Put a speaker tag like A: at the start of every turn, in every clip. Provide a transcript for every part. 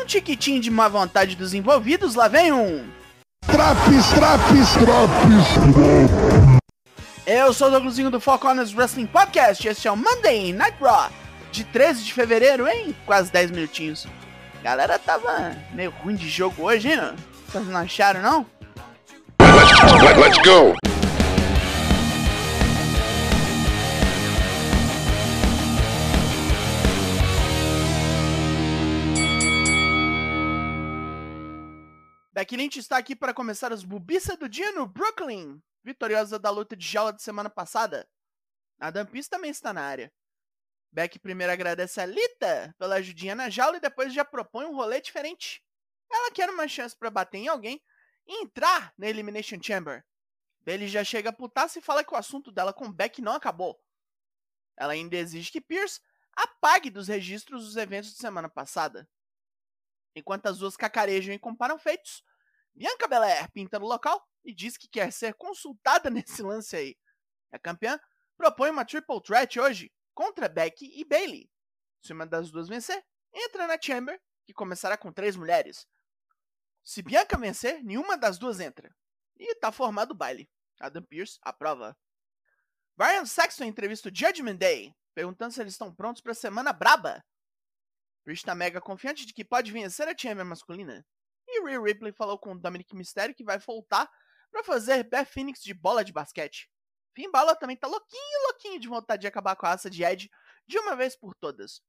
A: um tiquitinho de má vontade dos envolvidos, lá vem um.
B: Traps, traps, traps.
A: Eu sou o Douglasinho do Four Corners Wrestling Podcast. Este é o Monday Night Raw de 13 de fevereiro, em quase 10 minutinhos. Galera tava meio ruim de jogo hoje, hein? Vocês não acharam, não?
B: Let, let's go.
A: Becky Lynch está aqui para começar as bubiças do dia no Brooklyn, vitoriosa da luta de jaula de semana passada. Adam Pearce também está na área. Beck primeiro agradece a Lita pela ajudinha na jaula e depois já propõe um rolê diferente. Ela quer uma chance para bater em alguém e entrar na Elimination Chamber. Bailey já chega a putaça e fala que o assunto dela com Beck não acabou. Ela ainda exige que Pierce apague dos registros os eventos de semana passada. Enquanto as duas cacarejam e comparam feitos, Bianca Belair pinta no local e diz que quer ser consultada nesse lance aí. A campeã propõe uma triple threat hoje contra Becky e Bailey. Se uma das duas vencer, entra na Chamber, que começará com três mulheres. Se Bianca vencer, nenhuma das duas entra. E tá formado o baile. Adam Pearce aprova. Brian Saxton entrevista o Judgment Day, perguntando se eles estão prontos para a semana braba. Pearce está mega confiante de que pode vencer a Chamber masculina. E Rhea Ripley falou com Dominic Mysterio que vai voltar para fazer Beth Phoenix de bola de basquete. Finn Balor também tá louquinho, louquinho de vontade de acabar com a raça de Edge de uma vez por todas.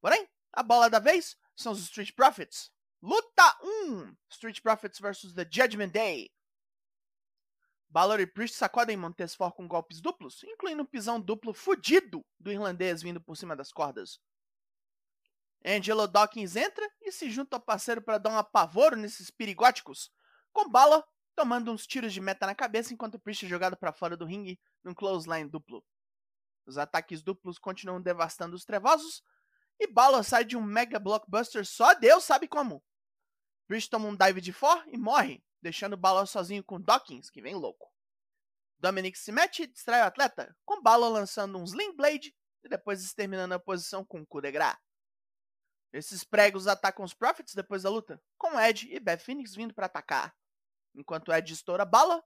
A: Porém, a bola da vez são os Street Profits. Luta 1: Street Profits vs The Judgment Day. Balor e Priest sacodem Montesfort com golpes duplos, incluindo um pisão duplo fudido do irlandês vindo por cima das cordas. Angelo Dawkins entra e se junta ao parceiro para dar um apavoro nesses perigóticos, com Balor tomando uns tiros de meta na cabeça enquanto Priest é jogado para fora do ringue num clothesline duplo. Os ataques duplos continuam devastando os trevosos e Balor sai de um mega blockbuster só Deus sabe como. Priest toma um dive de for e morre, deixando Balor sozinho com Dawkins, que vem louco. Dominic se mete e distrai o atleta, com Balor lançando um Sling Blade e depois exterminando a posição com um coup de gras. Esses pregos atacam os Profits depois da luta, com Ed e Beth Phoenix vindo para atacar. Enquanto Ed estoura bala,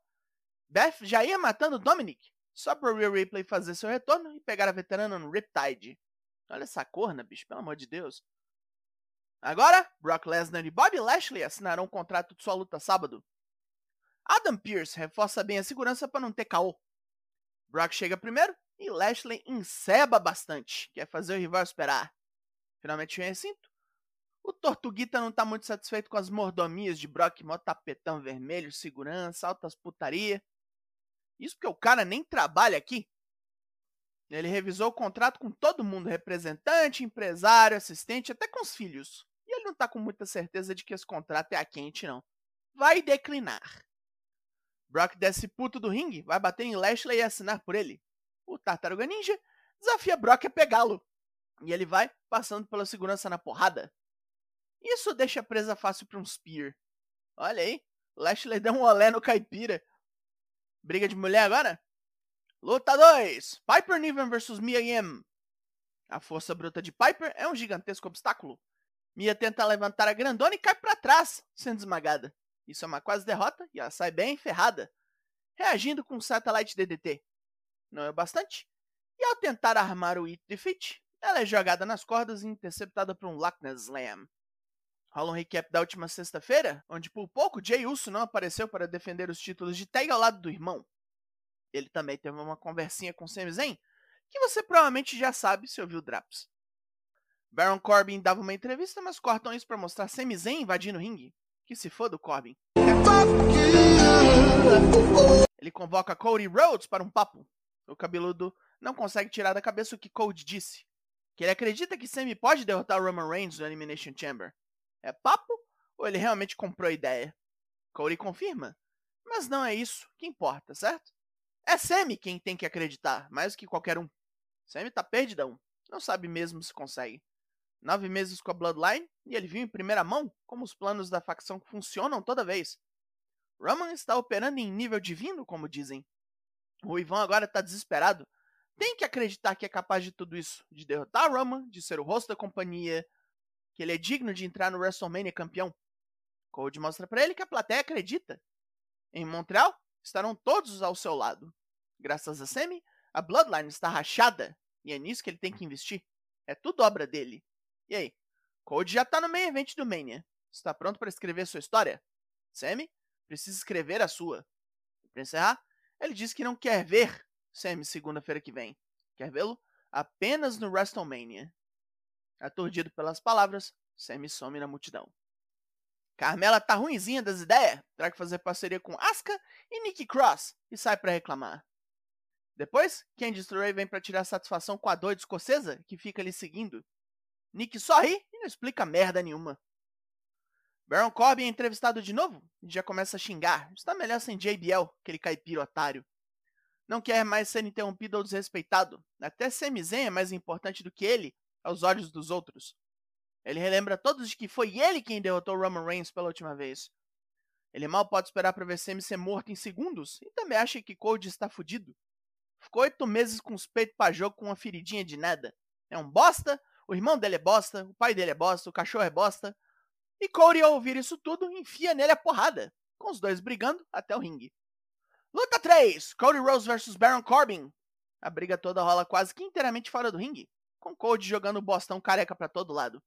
A: Beth já ia matando Dominic, só para Real Ripley fazer seu retorno e pegar a veterana no Riptide. Olha essa corna, bicho, pelo amor de Deus. Agora, Brock Lesnar e Bobby Lashley assinaram um contrato de sua luta sábado. Adam Pearce reforça bem a segurança para não ter caô. Brock chega primeiro e Lashley enceba bastante, quer fazer o rival esperar. Finalmente vem recinto. O Tortuguita não tá muito satisfeito com as mordomias de Brock, mó tapetão vermelho, segurança, altas putaria. Isso porque o cara nem trabalha aqui. Ele revisou o contrato com todo mundo, representante, empresário, assistente, até com os filhos. E ele não tá com muita certeza de que esse contrato é a quente, não. Vai declinar. Brock desce puto do ringue, vai bater em Lashley e assinar por ele. O Tartaruga Ninja desafia Brock a pegá-lo. E ele vai passando pela segurança na porrada. Isso deixa a presa fácil para um Spear. Olha aí, Lashley deu um olé no caipira. Briga de mulher agora? Luta 2: Piper Niven vs Mia Yim. A força bruta de Piper é um gigantesco obstáculo. Mia tenta levantar a grandona e cai para trás, sendo esmagada. Isso é uma quase derrota e ela sai bem ferrada, reagindo com um Satellite DDT. Não é bastante? E ao tentar armar o It Defeat, ela é jogada nas cordas e interceptada por um Loch Slam. Rola um recap da última sexta-feira, onde por pouco Jay Uso não apareceu para defender os títulos de tag ao lado do irmão. Ele também teve uma conversinha com Sami Zayn, que você provavelmente já sabe se ouviu Draps. Baron Corbin dava uma entrevista, mas cortam isso para mostrar Sami Zayn invadindo o ringue. Que se foda o Corbin. Ele convoca Cody Rhodes para um papo. O cabeludo não consegue tirar da cabeça o que Cody disse. Que ele acredita que Sami pode derrotar Roman Reigns no Elimination Chamber. É papo ou ele realmente comprou a ideia? Cody confirma. Mas não é isso que importa, certo? É Sammy quem tem que acreditar, mais do que qualquer um. Sammy tá perdidão. Não sabe mesmo se consegue. Nove meses com a Bloodline e ele viu em primeira mão como os planos da facção funcionam toda vez. Roman está operando em nível divino, como dizem. O Ivan agora está desesperado. Tem que acreditar que é capaz de tudo isso, de derrotar Roman, de ser o rosto da companhia, que ele é digno de entrar no WrestleMania campeão. Cody mostra para ele que a plateia acredita. Em Montreal, estarão todos ao seu lado. Graças a Sammy, a Bloodline está rachada e é nisso que ele tem que investir. É tudo obra dele. E aí? Cody já tá no main event do Mania. Está pronto para escrever sua história? Sammy precisa escrever a sua. Para encerrar, ele diz que não quer ver Sammy segunda-feira que vem. Quer vê-lo apenas no WrestleMania. Aturdido pelas palavras, Sammy some na multidão. Carmela tá ruinzinha das ideias, terá que fazer parceria com Asuka e Nikki Cross e sai para reclamar. Depois, Candice LeRae vem para tirar satisfação com a doida escocesa que fica ali seguindo. Nick só ri e não explica merda nenhuma. Baron Corbin é entrevistado de novo e já começa a xingar. Está melhor sem JBL, aquele caipira otário. Não quer mais ser interrompido ou desrespeitado. Até Sami Zayn é mais importante do que ele, aos olhos dos outros. Ele relembra a todos de que foi ele quem derrotou Roman Reigns pela última vez. Ele mal pode esperar para ver Sami ser morto em segundos e também acha que Cody está fudido. Ficou oito meses com os peitos para jogo com uma feridinha de nada. É um bosta, o irmão dele é bosta, o pai dele é bosta, o cachorro é bosta. E Cody, ao ouvir isso tudo, enfia nele a porrada, com os dois brigando até o ringue. Luta 3: Cody Rose vs Baron Corbin. A briga toda rola quase que inteiramente fora do ringue, com Cody jogando o bostão careca para todo lado.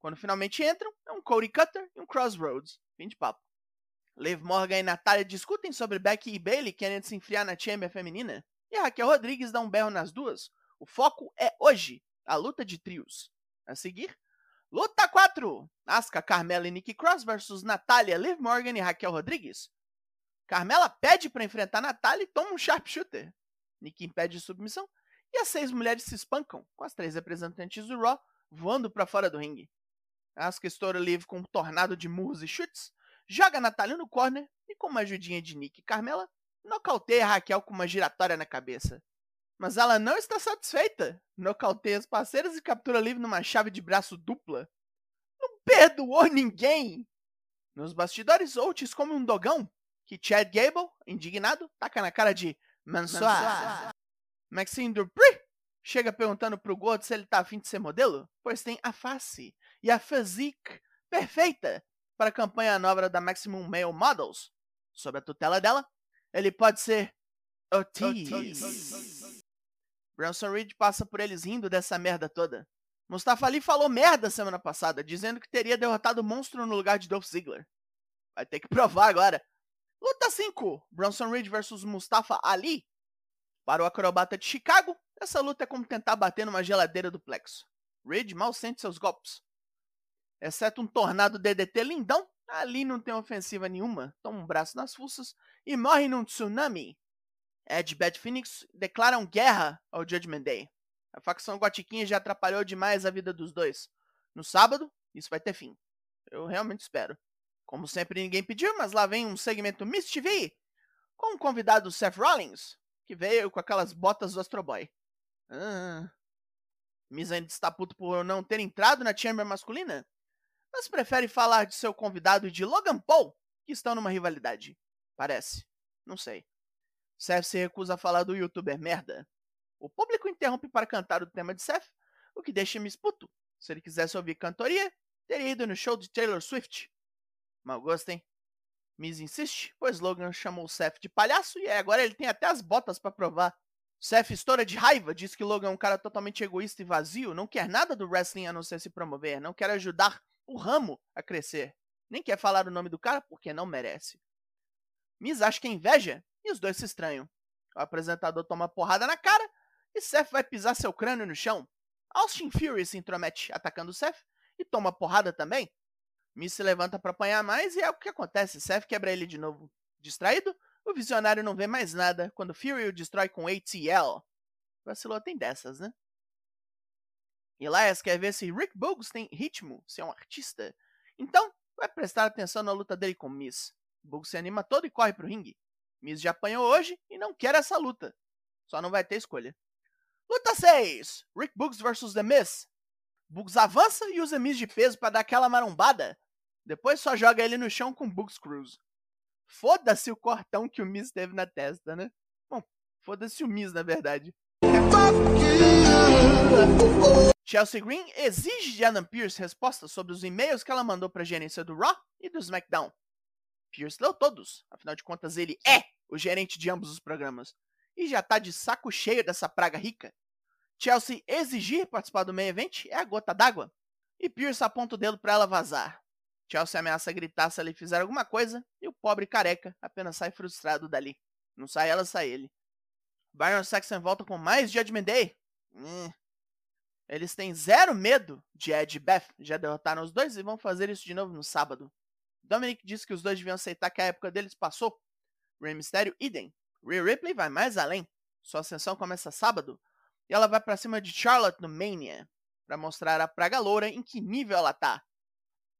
A: Quando finalmente entram, é um Cody Cutter e um Crossroads. Fim de papo. Liv Morgan e Natália discutem sobre Becky e Bailey querendo se enfiar na Chamber feminina e a Raquel Rodrigues dá um berro nas duas. O foco é hoje, a luta de trios. A seguir, luta 4: Asuka, Carmela e Nikki Cross versus Natália, Liv Morgan e Raquel Rodrigues. Carmela pede para enfrentar Natália e toma um sharpshooter. Nikki impede submissão e as seis mulheres se espancam, com as três representantes do Raw voando para fora do ringue. Asuka estoura Liv com um tornado de murros e chutes, joga Natália no corner e com uma ajudinha de Nick e Carmela, nocauteia Raquel com uma giratória na cabeça. Mas ela não está satisfeita. Nocauteia as parceiras e captura livre numa chave de braço dupla. Não perdoou ninguém! Nos bastidores, Oates come um dogão que Chad Gable, indignado, taca na cara de Mansoir. Maxine Dupree chega perguntando pro gordo se ele tá afim de ser modelo, pois tem a face e a physique perfeita para a campanha nova da Maximum Male Models. Sob a tutela dela, ele pode ser Otis. Bronson Reed passa por eles rindo dessa merda toda. Mustafa Ali falou merda semana passada, dizendo que teria derrotado o monstro no lugar de Dolph Ziggler. Vai ter que provar agora. Luta 5: Bronson Reed versus Mustafa Ali. Para o acrobata de Chicago, essa luta é como tentar bater numa geladeira do plexo. Reed mal sente seus golpes. Exceto um tornado DDT lindão, Ali não tem ofensiva nenhuma, toma um braço nas fuças e morre num tsunami. Ed e Bad Phoenix declaram guerra ao Judgment Day. A facção Gotiquinha já atrapalhou demais a vida dos dois. No sábado, isso vai ter fim. Eu realmente espero. Como sempre, ninguém pediu, mas lá vem um segmento Miss TV com o convidado Seth Rollins, que veio com aquelas botas do Astro Boy. Ah. Miz ainda está puto por não ter entrado na Chamber masculina? mas prefere falar de seu convidado de Logan Paul, que estão numa rivalidade. Parece. Não sei. Seth se recusa a falar do youtuber merda. O público interrompe para cantar o tema de Seth, o que deixa me puto. Se ele quisesse ouvir cantoria, teria ido no show de Taylor Swift. Mal gosto, hein? Miz insiste, pois Logan chamou Seth de palhaço e agora ele tem até as botas para provar. Seth estoura de raiva, diz que Logan é um cara totalmente egoísta e vazio, não quer nada do wrestling a não ser se promover, não quer ajudar o ramo a crescer. Nem quer falar o nome do cara porque não merece. Miz acha que é inveja e os dois se estranham. O apresentador toma porrada na cara e Seth vai pisar seu crânio no chão. Austin Fury se intromete atacando Seth e toma porrada também. Miz se levanta para apanhar mais e é o que acontece. Seth quebra ele de novo. Distraído, o visionário não vê mais nada quando Fury o destrói com ATL. Vacilou tem dessas, né? Elias quer ver se Rick Boogs tem ritmo, se é um artista. Então, vai prestar atenção na luta dele com Miss. Boogs se anima todo e corre pro ringue. Miss já apanhou hoje e não quer essa luta. Só não vai ter escolha. Luta 6: Rick Boogs vs The Miz. Boogs avança e usa Miz de peso para dar aquela marombada. Depois só joga ele no chão com Boogs Cruise. Foda-se o cortão que o Miz teve na testa, né? Bom, foda-se o Miz, na verdade. Chelsea Green exige de Adam Pearce respostas sobre os e-mails que ela mandou para a gerência do Raw e do SmackDown. Pierce leu todos, afinal de contas ele é o gerente de ambos os programas e já tá de saco cheio dessa praga rica. Chelsea exigir participar do main event é a gota d'água e Pierce aponta o dedo para ela vazar. Chelsea ameaça gritar se ele fizer alguma coisa e o pobre careca apenas sai frustrado dali. Não sai ela, sai ele. Byron Saxon volta com mais Judgment Day. Hum. Eles têm zero medo de Ed e Beth, já derrotaram os dois e vão fazer isso de novo no sábado. Dominic disse que os dois deviam aceitar que a época deles passou. Rey Mysterio, idem. Rhea Ripley vai mais além. Sua ascensão começa sábado e ela vai para cima de Charlotte no Mania para mostrar a praga loura em que nível ela tá.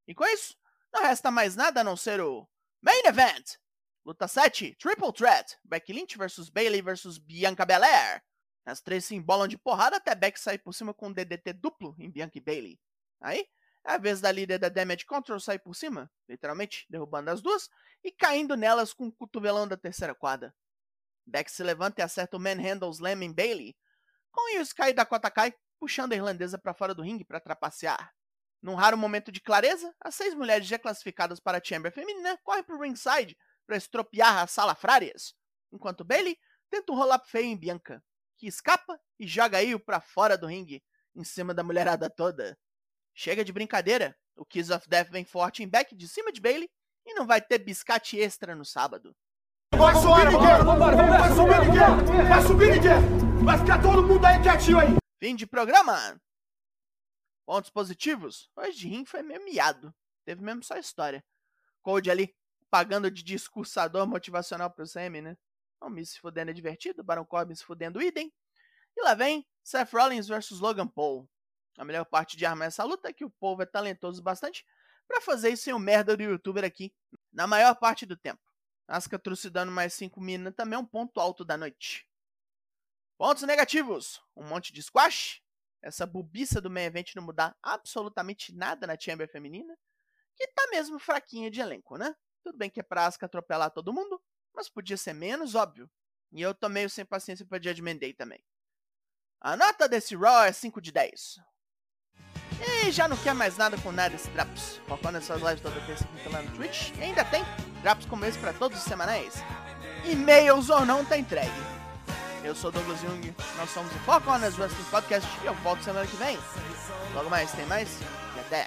A: E com isso, não resta mais nada a não ser o Main Event. Luta 7, Triple Threat, Becky Lynch vs Bailey vs Bianca Belair. As três se embolam de porrada até Becky sair por cima com um DDT duplo em Bianca e Bailey. Aí, é a vez da líder da Damage Control sair por cima, literalmente, derrubando as duas, e caindo nelas com o cotovelão da terceira quadra. Beck se levanta e acerta o Manhandle Slam em Bailey. Com isso, cai Dakota Kai, puxando a irlandesa para fora do ringue para trapacear. Num raro momento de clareza, as seis mulheres já classificadas para a Chamber feminina correm para o ringside para estropiar a sala Frárias, enquanto Bailey tenta um roll-up feio em Bianca, que escapa e joga Io para fora do ringue, em cima da mulherada toda. Chega de brincadeira, o Kiss of Death vem forte em back de cima de Bailey e não vai ter biscate extra no sábado.
C: Vai subir ninguém! Vai subir ninguém! Vai subir ninguém! Vai ficar todo mundo aí quietinho aí!
A: Fim de programa! Pontos positivos? Hoje rim foi meio miado. Teve mesmo só história. Code ali, pagando de discursador motivacional pro Sammy, né? Miss se fudendo é divertido, Baron Corbin se fudendo idem. E lá vem Seth Rollins versus Logan Paul. A melhor parte de armar essa luta é que o povo é talentoso bastante para fazer isso sem o merda do youtuber aqui, na maior parte do tempo. Asuka trucidando mais 5 minas também é um ponto alto da noite. Pontos negativos: um monte de squash, essa bubiça do main event não mudar absolutamente nada na Chamber feminina, que tá mesmo fraquinha de elenco, né? Tudo bem que é pra Asuka atropelar todo mundo, mas podia ser menos óbvio. E eu tô meio sem paciência pra Judgment Day também. A nota desse Raw é 5 de 10. E já não quer mais nada com nada esse Drops. Focando nessas lives toda terça e quinta lá no Twitch. E ainda tem Drops como esse pra todos os semanais. E-mails ou não tá entregue. Eu sou Douglas Jung, nós somos o Foco Honest Wrestling Podcast e eu volto semana que vem. Logo mais, tem mais e até!